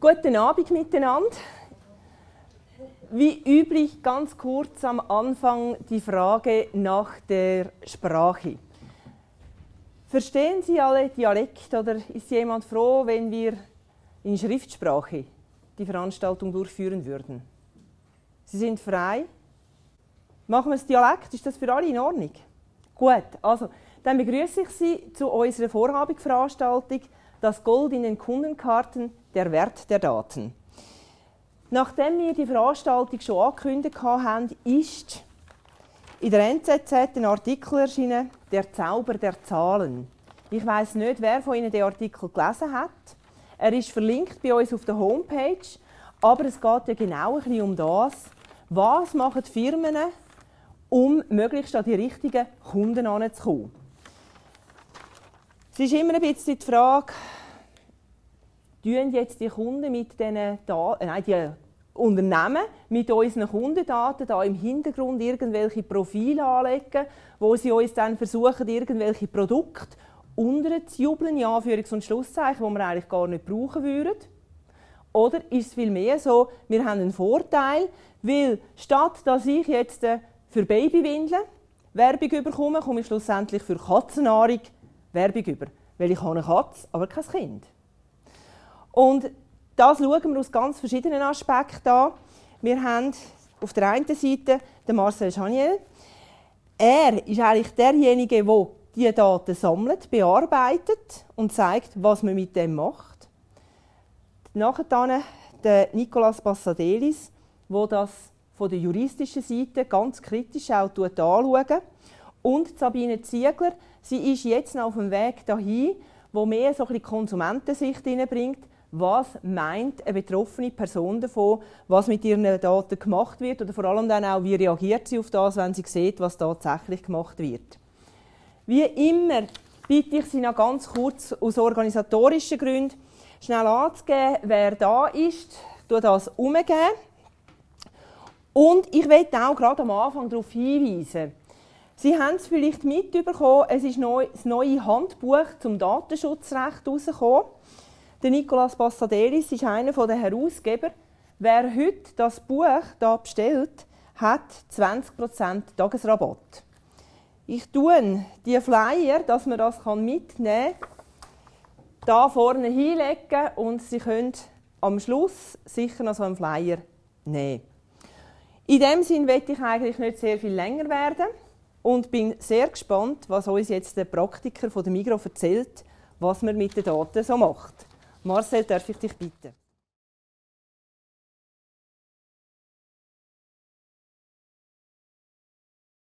Guten Abend miteinander. Wie üblich ganz kurz am Anfang die Frage nach der Sprache. Verstehen Sie alle Dialekt oder ist jemand froh, wenn wir in Schriftsprache die Veranstaltung durchführen würden? Sie sind frei. Machen wir das Dialekt? Ist das für alle in Ordnung? Gut, also dann begrüße ich Sie zu unserer Vorhabendveranstaltung Das Gold in den Kundenkarten der Wert der Daten. Nachdem wir die Veranstaltung schon angekündigt haben, ist in der NZZ ein Artikel erschienen, der Zauber der Zahlen. Ich weiß nicht, wer von Ihnen den Artikel gelesen hat. Er ist verlinkt bei uns auf der Homepage, aber es geht ja genau ein bisschen um das, was machen die Firmen, um möglichst an die richtigen Kunden heranzukommen. Es ist immer ein bisschen die Frage, tun jetzt die Kunden mit diesen Daten, nein, die Unternehmen mit unseren Kundendaten da im Hintergrund irgendwelche Profile anlegen, wo sie uns dann versuchen, irgendwelche Produkte unterzujubeln, in Anführungs- und Schlusszeichen, die wir eigentlich gar nicht brauchen würden? Oder ist es vielmehr so, wir haben einen Vorteil, weil statt dass ich jetzt äh, für Babywindeln Werbung bekomme, komme ich schlussendlich für Katzennahrung Werbung über. Weil ich habe eine Katze, aber kein Kind. Und das schauen wir aus ganz verschiedenen Aspekten an. Wir haben auf der einen Seite den Marcel Chaniel. Er ist eigentlich derjenige, der diese Daten sammelt, bearbeitet und zeigt, was man mit dem macht. Nachher dann der Nicolas Passadelis, der das von der juristischen Seite ganz kritisch auch anschaut. Und Sabine Ziegler, sie ist jetzt noch auf dem Weg dahin, wo mehr so ein bisschen Konsumentensicht hineinbringt, was meint eine betroffene Person davon, was mit ihren Daten gemacht wird oder vor allem dann auch, wie reagiert sie auf das, wenn sie sieht, was tatsächlich gemacht wird. Wie immer bitte ich Sie noch ganz kurz aus organisatorischen Gründen schnell anzugeben, wer da ist, ich das umgeben. Und ich möchte auch gerade am Anfang darauf hinweisen, Sie haben es vielleicht mitbekommen, es ist das neue Handbuch zum Datenschutzrecht herausgekommen. Der Nicolas Passadelis ist einer der Herausgeber. Wer heute das Buch hier bestellt, hat 20% Tagesrabatt. Ich tue die Flyer, dass man das mitnehmen kann, da vorne hinlegen und Sie können am Schluss sicher noch so einen Flyer nehmen. In dem Sinn möchte ich eigentlich nicht sehr viel länger werden und bin sehr gespannt, was uns jetzt der Praktiker von der Migro erzählt, was man mit den Daten so macht. Marcel, darf ich dich bitten?